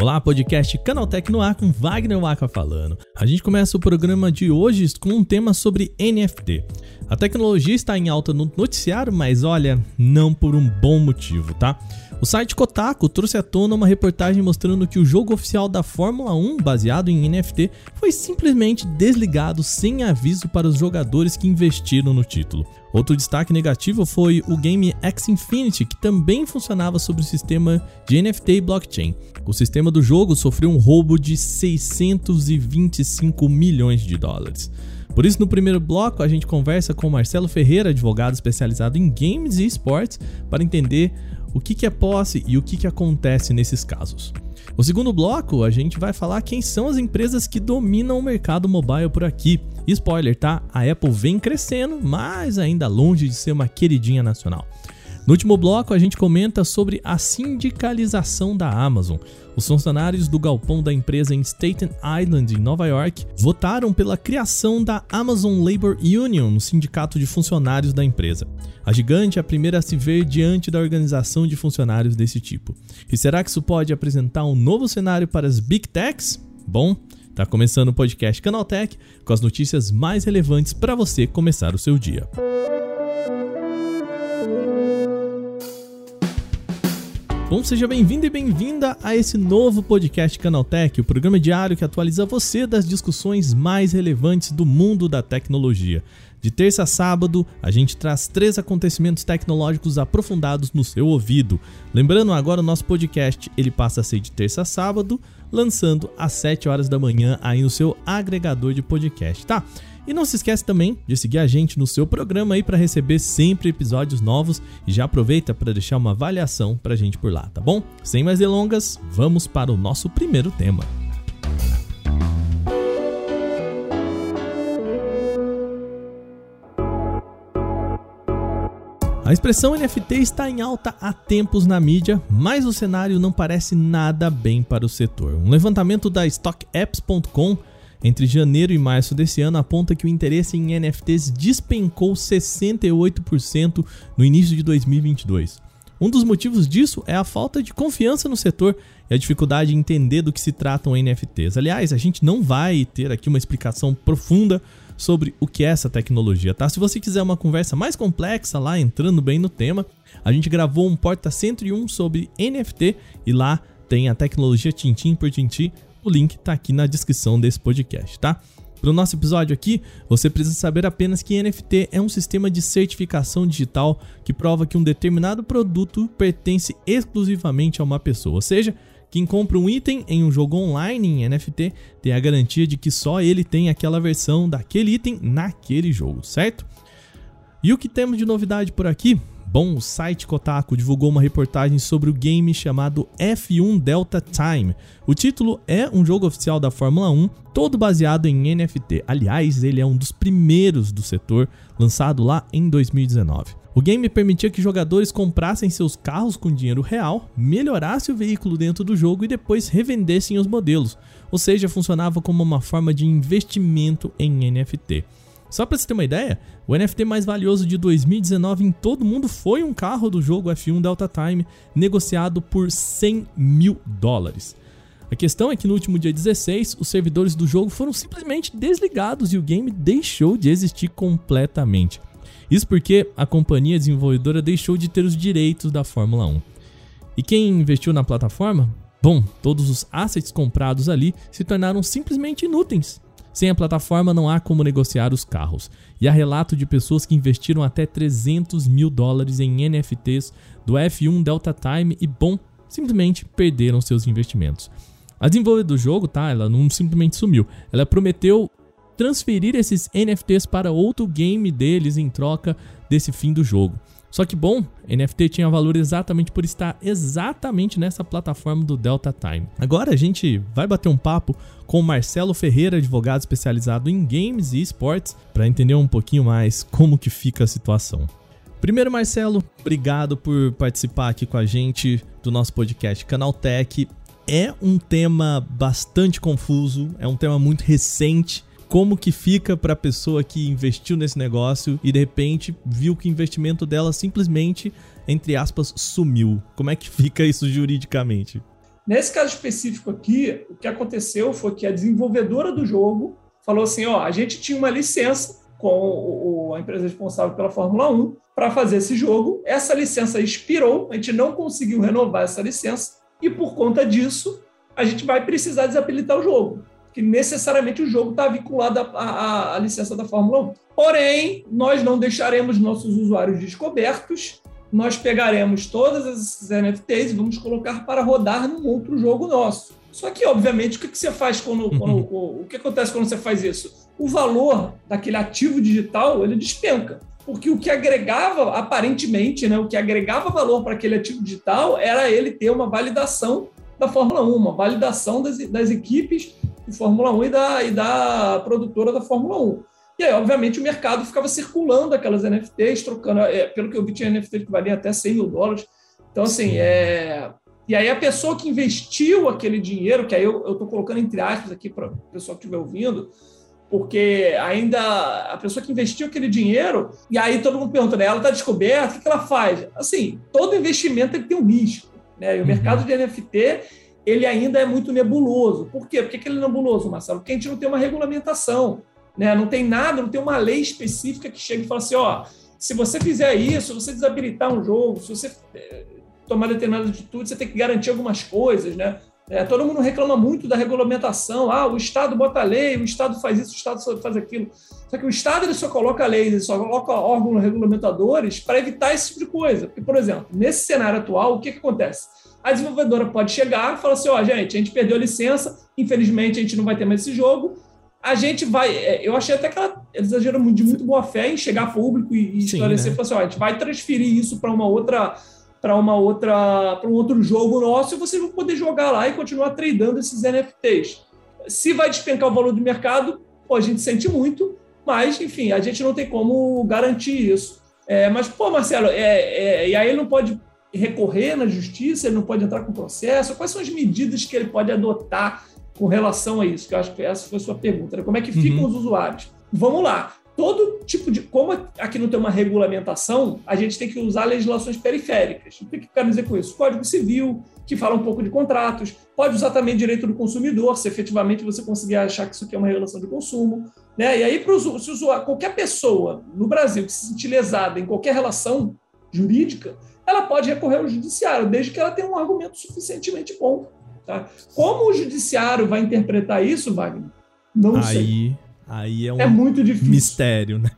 Olá, podcast Canaltech no ar com Wagner Waka falando. A gente começa o programa de hoje com um tema sobre NFT. A tecnologia está em alta no noticiário, mas olha, não por um bom motivo, tá? O site Kotaku trouxe à tona uma reportagem mostrando que o jogo oficial da Fórmula 1, baseado em NFT, foi simplesmente desligado sem aviso para os jogadores que investiram no título. Outro destaque negativo foi o game X Infinity, que também funcionava sobre o sistema de NFT e blockchain. O sistema do jogo sofreu um roubo de 625 milhões de dólares. Por isso, no primeiro bloco, a gente conversa com Marcelo Ferreira, advogado especializado em games e esportes, para entender o que, é posse e o que acontece nesses casos. No segundo bloco, a gente vai falar quem são as empresas que dominam o mercado mobile por aqui. E spoiler, tá? A Apple vem crescendo, mas ainda longe de ser uma queridinha nacional. No último bloco, a gente comenta sobre a sindicalização da Amazon. Os funcionários do galpão da empresa em Staten Island, em Nova York, votaram pela criação da Amazon Labor Union, um sindicato de funcionários da empresa. A gigante é a primeira a se ver diante da organização de funcionários desse tipo. E será que isso pode apresentar um novo cenário para as Big Techs? Bom, Tá começando o podcast Canaltech com as notícias mais relevantes para você começar o seu dia. Bom, seja bem-vindo e bem-vinda a esse novo podcast Canaltech, o programa diário que atualiza você das discussões mais relevantes do mundo da tecnologia. De terça a sábado, a gente traz três acontecimentos tecnológicos aprofundados no seu ouvido. Lembrando agora o nosso podcast, ele passa a ser de terça a sábado, lançando às 7 horas da manhã aí no seu agregador de podcast, tá? E não se esquece também de seguir a gente no seu programa aí para receber sempre episódios novos e já aproveita para deixar uma avaliação pra gente por lá, tá bom? Sem mais delongas, vamos para o nosso primeiro tema. A expressão NFT está em alta há tempos na mídia, mas o cenário não parece nada bem para o setor. Um levantamento da StockApps.com entre janeiro e março desse ano aponta que o interesse em NFTs despencou 68% no início de 2022. Um dos motivos disso é a falta de confiança no setor e a dificuldade de entender do que se tratam NFTs. Aliás, a gente não vai ter aqui uma explicação profunda sobre o que é essa tecnologia, tá? Se você quiser uma conversa mais complexa lá, entrando bem no tema, a gente gravou um Porta 101 sobre NFT e lá tem a tecnologia tintim por tintim o link está aqui na descrição desse podcast, tá? Para o nosso episódio aqui, você precisa saber apenas que NFT é um sistema de certificação digital que prova que um determinado produto pertence exclusivamente a uma pessoa. Ou seja, quem compra um item em um jogo online em NFT tem a garantia de que só ele tem aquela versão daquele item naquele jogo, certo? E o que temos de novidade por aqui? Bom, o site Kotaku divulgou uma reportagem sobre o game chamado F1 Delta Time. O título é um jogo oficial da Fórmula 1, todo baseado em NFT. Aliás, ele é um dos primeiros do setor, lançado lá em 2019. O game permitia que jogadores comprassem seus carros com dinheiro real, melhorassem o veículo dentro do jogo e depois revendessem os modelos, ou seja, funcionava como uma forma de investimento em NFT. Só para você ter uma ideia, o NFT mais valioso de 2019 em todo mundo foi um carro do jogo F1 Delta Time, negociado por 100 mil dólares. A questão é que no último dia 16, os servidores do jogo foram simplesmente desligados e o game deixou de existir completamente. Isso porque a companhia desenvolvedora deixou de ter os direitos da Fórmula 1. E quem investiu na plataforma? Bom, todos os assets comprados ali se tornaram simplesmente inúteis sem a plataforma não há como negociar os carros. E há relato de pessoas que investiram até 300 mil dólares em NFTs do F1 Delta Time e, bom, simplesmente perderam seus investimentos. A desenvolvedora do jogo, tá? Ela não simplesmente sumiu. Ela prometeu transferir esses NFTs para outro game deles em troca desse fim do jogo. Só que bom, NFT tinha valor exatamente por estar exatamente nessa plataforma do Delta Time. Agora a gente vai bater um papo com o Marcelo Ferreira, advogado especializado em games e esportes, para entender um pouquinho mais como que fica a situação. Primeiro, Marcelo, obrigado por participar aqui com a gente do nosso podcast Canaltech. É um tema bastante confuso, é um tema muito recente como que fica para a pessoa que investiu nesse negócio e de repente viu que o investimento dela simplesmente, entre aspas, sumiu. Como é que fica isso juridicamente? Nesse caso específico aqui, o que aconteceu foi que a desenvolvedora do jogo falou assim: ó, a gente tinha uma licença com a empresa responsável pela Fórmula 1 para fazer esse jogo. Essa licença expirou, a gente não conseguiu renovar essa licença e por conta disso a gente vai precisar desabilitar o jogo, que necessariamente o jogo está vinculado à, à licença da Fórmula 1. Porém, nós não deixaremos nossos usuários descobertos nós pegaremos todas essas NFTs e vamos colocar para rodar num outro jogo nosso. Só que, obviamente, o que, que você faz quando, uhum. quando o, o que acontece quando você faz isso? O valor daquele ativo digital ele despenca, porque o que agregava aparentemente, né, o que agregava valor para aquele ativo digital era ele ter uma validação da Fórmula 1, uma validação das, das equipes de Fórmula 1 e da, e da produtora da Fórmula 1. E aí, obviamente, o mercado ficava circulando aquelas NFTs, trocando. É, pelo que eu vi, tinha NFT que valia até 100 mil dólares. Então, assim, é. E aí a pessoa que investiu aquele dinheiro, que aí eu estou colocando entre aspas aqui para o pessoal que estiver ouvindo, porque ainda a pessoa que investiu aquele dinheiro, e aí todo mundo pergunta, né, ela está descoberta, o que, que ela faz? Assim, todo investimento tem um risco, né? E o uhum. mercado de NFT ele ainda é muito nebuloso. Por quê? Por que ele é nebuloso, Marcelo? Porque a gente não tem uma regulamentação. Né? Não tem nada, não tem uma lei específica que chegue e fala assim: ó, se você fizer isso, se você desabilitar um jogo, se você eh, tomar determinada atitude, você tem que garantir algumas coisas, né? É, todo mundo reclama muito da regulamentação. Ah, o Estado bota a lei, o Estado faz isso, o Estado faz aquilo. Só que o Estado ele só coloca leis, ele só coloca órgãos regulamentadores para evitar esse tipo de coisa. Porque, por exemplo, nesse cenário atual, o que, que acontece? A desenvolvedora pode chegar e falar assim: ó, oh, gente, a gente perdeu a licença, infelizmente a gente não vai ter mais esse jogo, a gente vai. É, eu achei até que ela, eles exageram de muito boa fé em chegar a público e, esclarecer, né? assim, ó, a gente vai transferir isso para uma outra para uma outra para um outro jogo nosso e vocês vão poder jogar lá e continuar tradando esses NFTs. Se vai despencar o valor do mercado, pô, a gente sente muito, mas enfim, a gente não tem como garantir isso. É, mas, pô, Marcelo, é, é, e aí ele não pode recorrer na justiça, ele não pode entrar com processo. Quais são as medidas que ele pode adotar com relação a isso, que eu acho que essa foi a sua pergunta, né? como é que ficam uhum. os usuários? Vamos lá. Todo tipo de. Como aqui não tem uma regulamentação, a gente tem que usar legislações periféricas. O que eu quero dizer com isso? Código Civil, que fala um pouco de contratos, pode usar também direito do consumidor, se efetivamente você conseguir achar que isso aqui é uma regulação de consumo. Né? E aí, para se usuário, qualquer pessoa no Brasil que se sentir lesada em qualquer relação jurídica, ela pode recorrer ao judiciário, desde que ela tenha um argumento suficientemente bom Tá? Como o judiciário vai interpretar isso, Wagner? Não aí, sei. Aí é, um é muito difícil. mistério, né?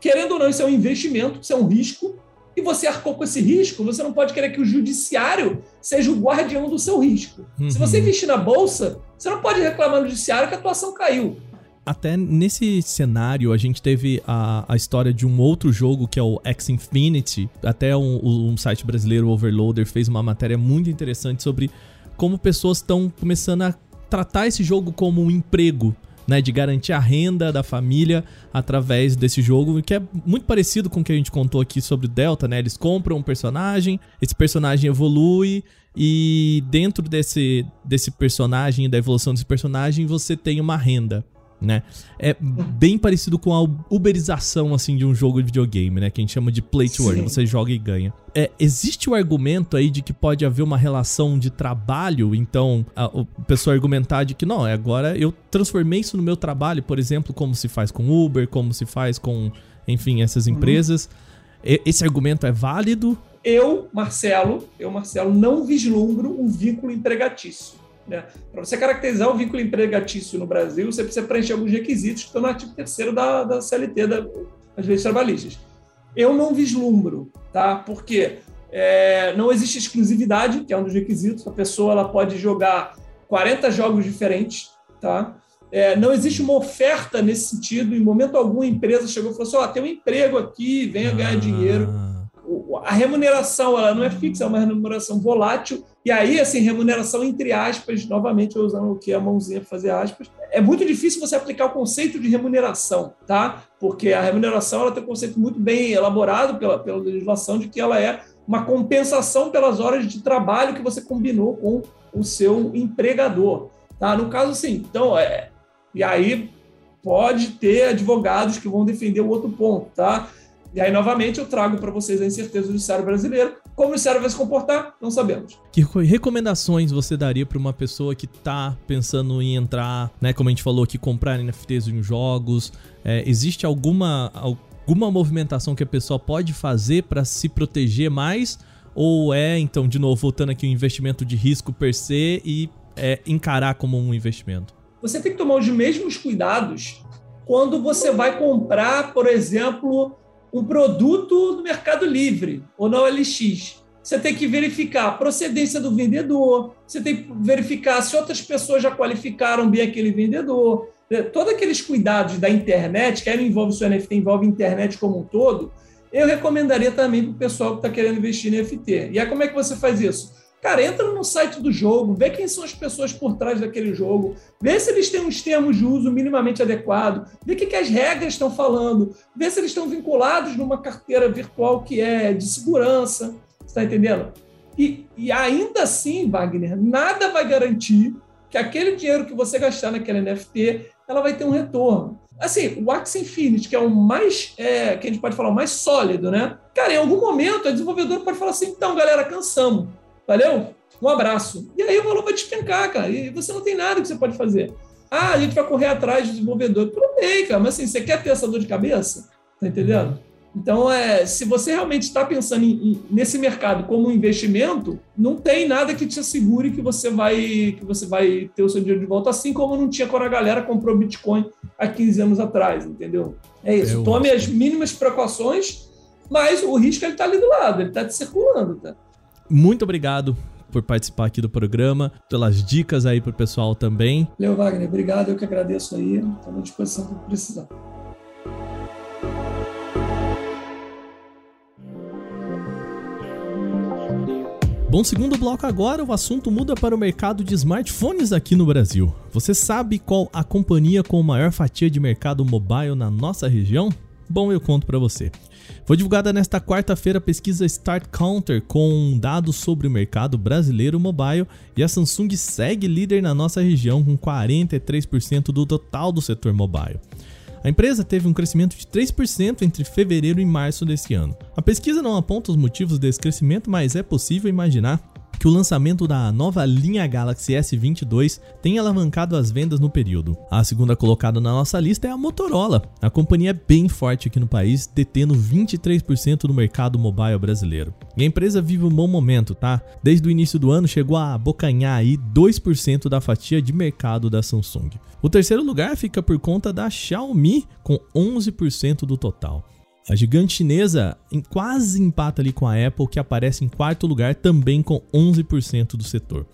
Querendo ou não, isso é um investimento, isso é um risco, e você arcou com esse risco, você não pode querer que o judiciário seja o guardião do seu risco. Uhum. Se você uhum. investir na bolsa, você não pode reclamar no judiciário que a tua ação caiu. Até nesse cenário, a gente teve a, a história de um outro jogo que é o X Infinity. Até um, um site brasileiro, Overloader, fez uma matéria muito interessante sobre como pessoas estão começando a tratar esse jogo como um emprego, né, de garantir a renda da família através desse jogo, que é muito parecido com o que a gente contou aqui sobre o Delta, né? Eles compram um personagem, esse personagem evolui e dentro desse, desse personagem, da evolução desse personagem, você tem uma renda né? É bem parecido com a uberização, assim, de um jogo de videogame, né? Que a gente chama de play to earn, você joga e ganha. É, existe o argumento aí de que pode haver uma relação de trabalho, então a, o pessoal argumentar de que não, agora eu transformei isso no meu trabalho, por exemplo, como se faz com Uber, como se faz com, enfim, essas uhum. empresas. Uhum. Esse argumento é válido? Eu, Marcelo, eu, Marcelo, não vislumbro um vínculo empregatício. Né? Para você caracterizar o vínculo empregatício no Brasil, você precisa preencher alguns requisitos que estão no artigo 3 da, da CLT, da, das leis trabalhistas. Eu não vislumbro, tá? Porque é, não existe exclusividade, que é um dos requisitos. A pessoa ela pode jogar 40 jogos diferentes, tá? É, não existe uma oferta nesse sentido. Em momento algum, a empresa chegou e falou assim: ó, oh, tem um emprego aqui, venha ganhar ah. dinheiro a remuneração ela não é fixa, é uma remuneração volátil. E aí, assim, remuneração entre aspas, novamente eu usando o que a mãozinha para fazer aspas. É muito difícil você aplicar o conceito de remuneração, tá? Porque a remuneração ela tem um conceito muito bem elaborado pela, pela legislação de que ela é uma compensação pelas horas de trabalho que você combinou com o seu empregador, tá? No caso, assim, então, é, e aí pode ter advogados que vão defender o outro ponto, tá? E aí, novamente, eu trago para vocês a incerteza do judiciário brasileiro. Como o judiciário vai se comportar, não sabemos. Que recomendações você daria para uma pessoa que está pensando em entrar, né, como a gente falou aqui, comprar NFTs em jogos? É, existe alguma, alguma movimentação que a pessoa pode fazer para se proteger mais? Ou é, então, de novo, voltando aqui, um investimento de risco per se e é, encarar como um investimento? Você tem que tomar os mesmos cuidados quando você vai comprar, por exemplo, um produto no Mercado Livre ou na OLX. Você tem que verificar a procedência do vendedor, você tem que verificar se outras pessoas já qualificaram bem aquele vendedor. Todos aqueles cuidados da internet, que aí não envolve só NFT, envolve a internet como um todo, eu recomendaria também para o pessoal que está querendo investir em NFT. E aí, como é que você faz isso? Cara, entra no site do jogo, vê quem são as pessoas por trás daquele jogo, vê se eles têm uns termos de uso minimamente adequado, vê o que, que as regras estão falando, vê se eles estão vinculados numa carteira virtual que é de segurança. Está entendendo? E, e ainda assim, Wagner, nada vai garantir que aquele dinheiro que você gastar naquele NFT ela vai ter um retorno. Assim, o Axie Infinity, que é o mais, é, que a gente pode falar, o mais sólido, né? Cara, em algum momento a desenvolvedora pode falar assim, então, galera, cansamos, valeu? Um abraço. E aí o valor vai despencar, cara, e você não tem nada que você pode fazer. Ah, a gente vai correr atrás do desenvolvedor. Tudo bem, cara, mas assim, você quer ter essa dor de cabeça? Tá entendendo? Então, é, se você realmente está pensando em, em, nesse mercado como um investimento, não tem nada que te assegure que você vai que você vai ter o seu dinheiro de volta, assim como não tinha quando a galera comprou Bitcoin há 15 anos atrás, entendeu? É isso. Eu Tome as mínimas precauções, mas o risco está ali do lado, ele está te circulando, tá? Muito obrigado por participar aqui do programa, pelas dicas aí para o pessoal também. Leo Wagner, obrigado, eu que agradeço aí, estou à disposição para precisar. Bom, segundo bloco agora, o assunto muda para o mercado de smartphones aqui no Brasil. Você sabe qual a companhia com maior fatia de mercado mobile na nossa região? Bom, eu conto para você. Foi divulgada nesta quarta-feira a pesquisa Start Counter com dados sobre o mercado brasileiro mobile e a Samsung segue líder na nossa região com 43% do total do setor mobile. A empresa teve um crescimento de 3% entre fevereiro e março desse ano. A pesquisa não aponta os motivos desse crescimento, mas é possível imaginar que o lançamento da nova linha Galaxy S22 tem alavancado as vendas no período. A segunda colocada na nossa lista é a Motorola. A companhia bem forte aqui no país, detendo 23% do mercado mobile brasileiro. E a empresa vive um bom momento, tá? Desde o início do ano chegou a abocanhar aí 2% da fatia de mercado da Samsung. O terceiro lugar fica por conta da Xiaomi com 11% do total. A gigante chinesa quase empata ali com a Apple, que aparece em quarto lugar também com 11% do setor.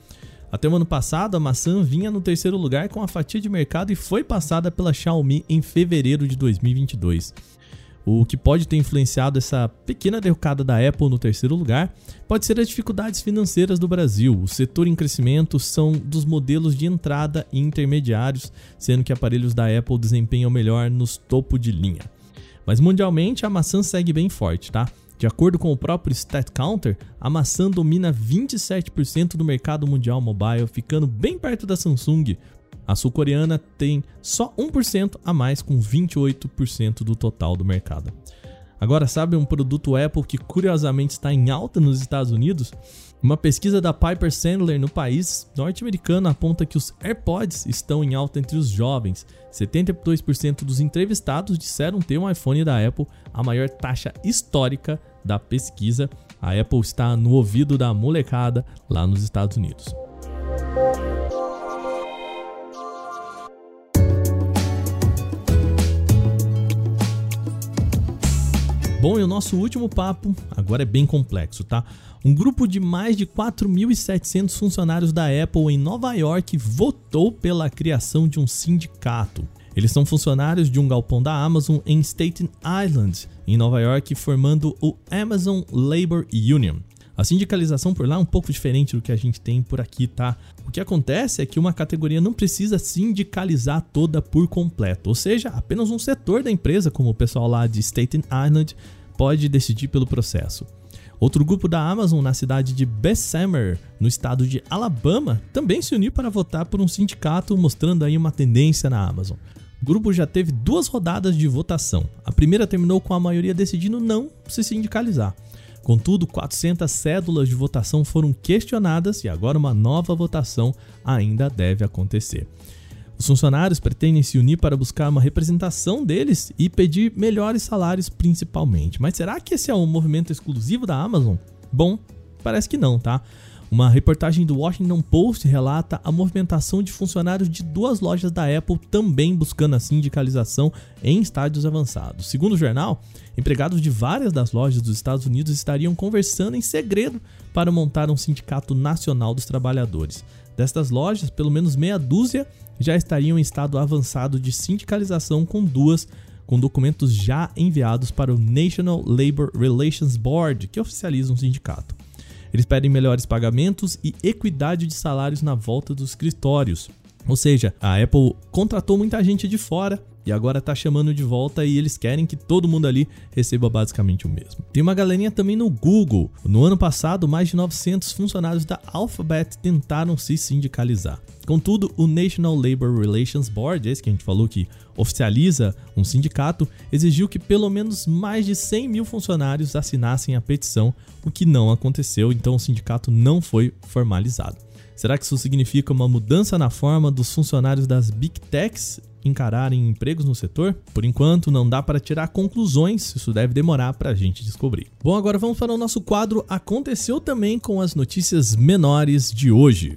Até o ano passado, a maçã vinha no terceiro lugar com a fatia de mercado e foi passada pela Xiaomi em fevereiro de 2022. O que pode ter influenciado essa pequena derrocada da Apple no terceiro lugar pode ser as dificuldades financeiras do Brasil. O setor em crescimento são dos modelos de entrada e intermediários, sendo que aparelhos da Apple desempenham melhor nos topo de linha. Mas mundialmente a maçã segue bem forte, tá? De acordo com o próprio StatCounter, a maçã domina 27% do mercado mundial mobile, ficando bem perto da Samsung. A sul-coreana tem só 1% a mais, com 28% do total do mercado. Agora, sabe um produto Apple que curiosamente está em alta nos Estados Unidos? Uma pesquisa da Piper Sandler no país norte-americano aponta que os AirPods estão em alta entre os jovens. 72% dos entrevistados disseram ter um iPhone da Apple, a maior taxa histórica da pesquisa. A Apple está no ouvido da molecada lá nos Estados Unidos. Bom, e o nosso último papo agora é bem complexo, tá? Um grupo de mais de 4.700 funcionários da Apple em Nova York votou pela criação de um sindicato. Eles são funcionários de um galpão da Amazon em Staten Island, em Nova York, formando o Amazon Labor Union. A sindicalização por lá é um pouco diferente do que a gente tem por aqui, tá? O que acontece é que uma categoria não precisa sindicalizar toda por completo, ou seja, apenas um setor da empresa, como o pessoal lá de Staten Island, pode decidir pelo processo. Outro grupo da Amazon na cidade de Bessemer, no estado de Alabama, também se uniu para votar por um sindicato, mostrando aí uma tendência na Amazon. O grupo já teve duas rodadas de votação. A primeira terminou com a maioria decidindo não se sindicalizar. Contudo, 400 cédulas de votação foram questionadas e agora uma nova votação ainda deve acontecer. Os funcionários pretendem se unir para buscar uma representação deles e pedir melhores salários, principalmente. Mas será que esse é um movimento exclusivo da Amazon? Bom, parece que não, tá? Uma reportagem do Washington Post relata a movimentação de funcionários de duas lojas da Apple também buscando a sindicalização em estádios avançados. Segundo o jornal, empregados de várias das lojas dos Estados Unidos estariam conversando em segredo para montar um sindicato nacional dos trabalhadores. Destas lojas, pelo menos meia dúzia já estariam em estado avançado de sindicalização, com duas com documentos já enviados para o National Labor Relations Board, que oficializa um sindicato. Eles pedem melhores pagamentos e equidade de salários na volta dos escritórios. Ou seja, a Apple contratou muita gente de fora e agora tá chamando de volta e eles querem que todo mundo ali receba basicamente o mesmo. Tem uma galerinha também no Google. No ano passado, mais de 900 funcionários da Alphabet tentaram se sindicalizar. Contudo, o National Labor Relations Board, esse que a gente falou que oficializa um sindicato, exigiu que pelo menos mais de 100 mil funcionários assinassem a petição, o que não aconteceu, então o sindicato não foi formalizado. Será que isso significa uma mudança na forma dos funcionários das Big Techs encararem empregos no setor? Por enquanto, não dá para tirar conclusões, isso deve demorar para a gente descobrir. Bom, agora vamos para o nosso quadro Aconteceu também com as notícias menores de hoje.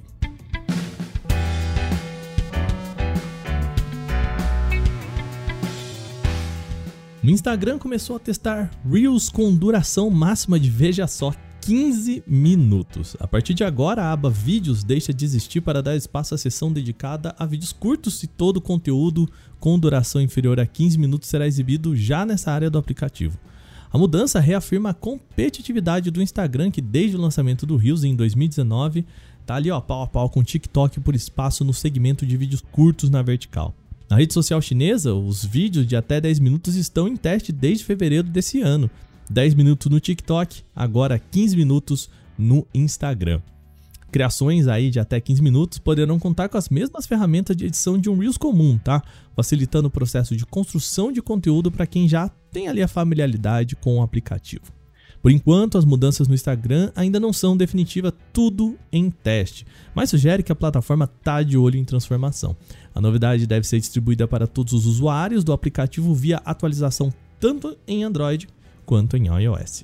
No Instagram começou a testar Reels com duração máxima de veja só 15 minutos. A partir de agora, a aba Vídeos deixa de existir para dar espaço à seção dedicada a vídeos curtos e todo o conteúdo com duração inferior a 15 minutos será exibido já nessa área do aplicativo. A mudança reafirma a competitividade do Instagram, que desde o lançamento do Reels em 2019 está ali ó, pau a pau com o TikTok por espaço no segmento de vídeos curtos na vertical. Na rede social chinesa, os vídeos de até 10 minutos estão em teste desde fevereiro desse ano 10 minutos no TikTok, agora 15 minutos no Instagram. Criações aí de até 15 minutos poderão contar com as mesmas ferramentas de edição de um Reels comum, tá? Facilitando o processo de construção de conteúdo para quem já tem ali a familiaridade com o aplicativo. Por enquanto, as mudanças no Instagram ainda não são definitivas, tudo em teste, mas sugere que a plataforma está de olho em transformação. A novidade deve ser distribuída para todos os usuários do aplicativo via atualização tanto em Android quanto em iOS.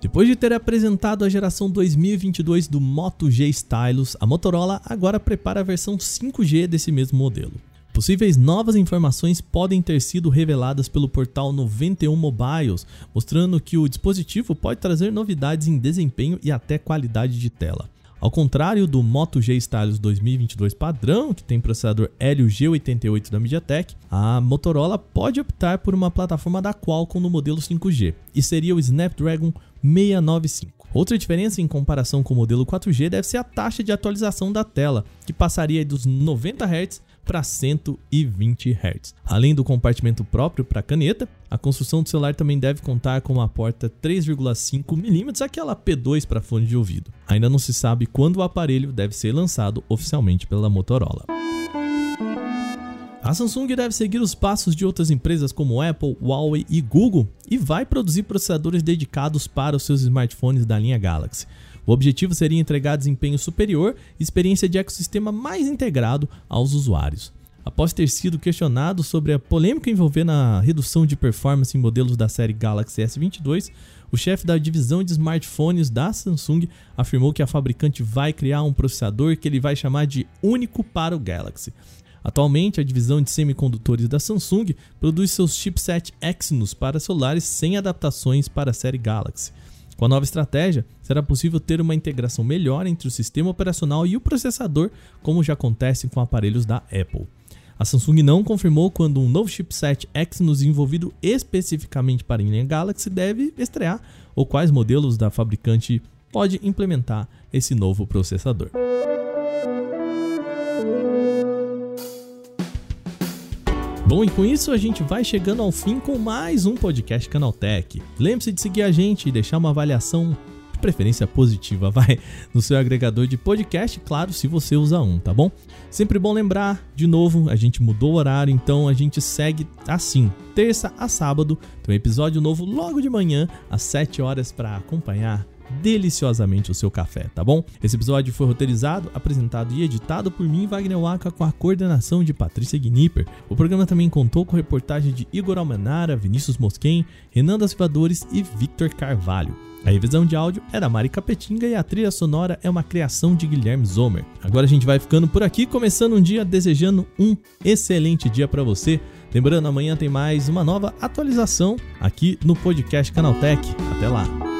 Depois de ter apresentado a geração 2022 do Moto G Stylus, a Motorola agora prepara a versão 5G desse mesmo modelo. Possíveis novas informações podem ter sido reveladas pelo portal 91 Mobiles, mostrando que o dispositivo pode trazer novidades em desempenho e até qualidade de tela. Ao contrário do Moto G Stylus 2022 padrão, que tem processador Helio G88 da MediaTek, a Motorola pode optar por uma plataforma da Qualcomm no modelo 5G, e seria o Snapdragon 695. Outra diferença em comparação com o modelo 4G deve ser a taxa de atualização da tela, que passaria dos 90 Hz para 120 Hz. Além do compartimento próprio para caneta, a construção do celular também deve contar com uma porta 3,5 mm, aquela P2 para fone de ouvido. Ainda não se sabe quando o aparelho deve ser lançado oficialmente pela Motorola. A Samsung deve seguir os passos de outras empresas como Apple, Huawei e Google e vai produzir processadores dedicados para os seus smartphones da linha Galaxy. O objetivo seria entregar desempenho superior e experiência de ecossistema mais integrado aos usuários. Após ter sido questionado sobre a polêmica envolvendo a redução de performance em modelos da série Galaxy S22, o chefe da divisão de smartphones da Samsung afirmou que a fabricante vai criar um processador que ele vai chamar de único para o Galaxy. Atualmente, a divisão de semicondutores da Samsung produz seus chipset Exynos para celulares sem adaptações para a série Galaxy. Com a nova estratégia, será possível ter uma integração melhor entre o sistema operacional e o processador, como já acontece com aparelhos da Apple. A Samsung não confirmou quando um novo chipset Exynos desenvolvido especificamente para a linha Galaxy deve estrear ou quais modelos da fabricante pode implementar esse novo processador. Bom, e com isso a gente vai chegando ao fim com mais um podcast Canaltech. Lembre-se de seguir a gente e deixar uma avaliação preferência positiva, vai, no seu agregador de podcast, claro, se você usa um, tá bom? Sempre bom lembrar, de novo, a gente mudou o horário, então a gente segue assim, terça a sábado, tem um episódio novo logo de manhã, às 7 horas para acompanhar deliciosamente o seu café, tá bom? Esse episódio foi roteirizado, apresentado e editado por mim, Wagner Waka, com a coordenação de Patrícia Gnipper. O programa também contou com reportagem de Igor Almenara, Vinícius Mosquen, Renan das Vivadores e Victor Carvalho. A revisão de áudio é da Mari Capetinga e a trilha sonora é uma criação de Guilherme Zomer. Agora a gente vai ficando por aqui, começando um dia desejando um excelente dia para você. Lembrando, amanhã tem mais uma nova atualização aqui no podcast Canaltech. Até lá!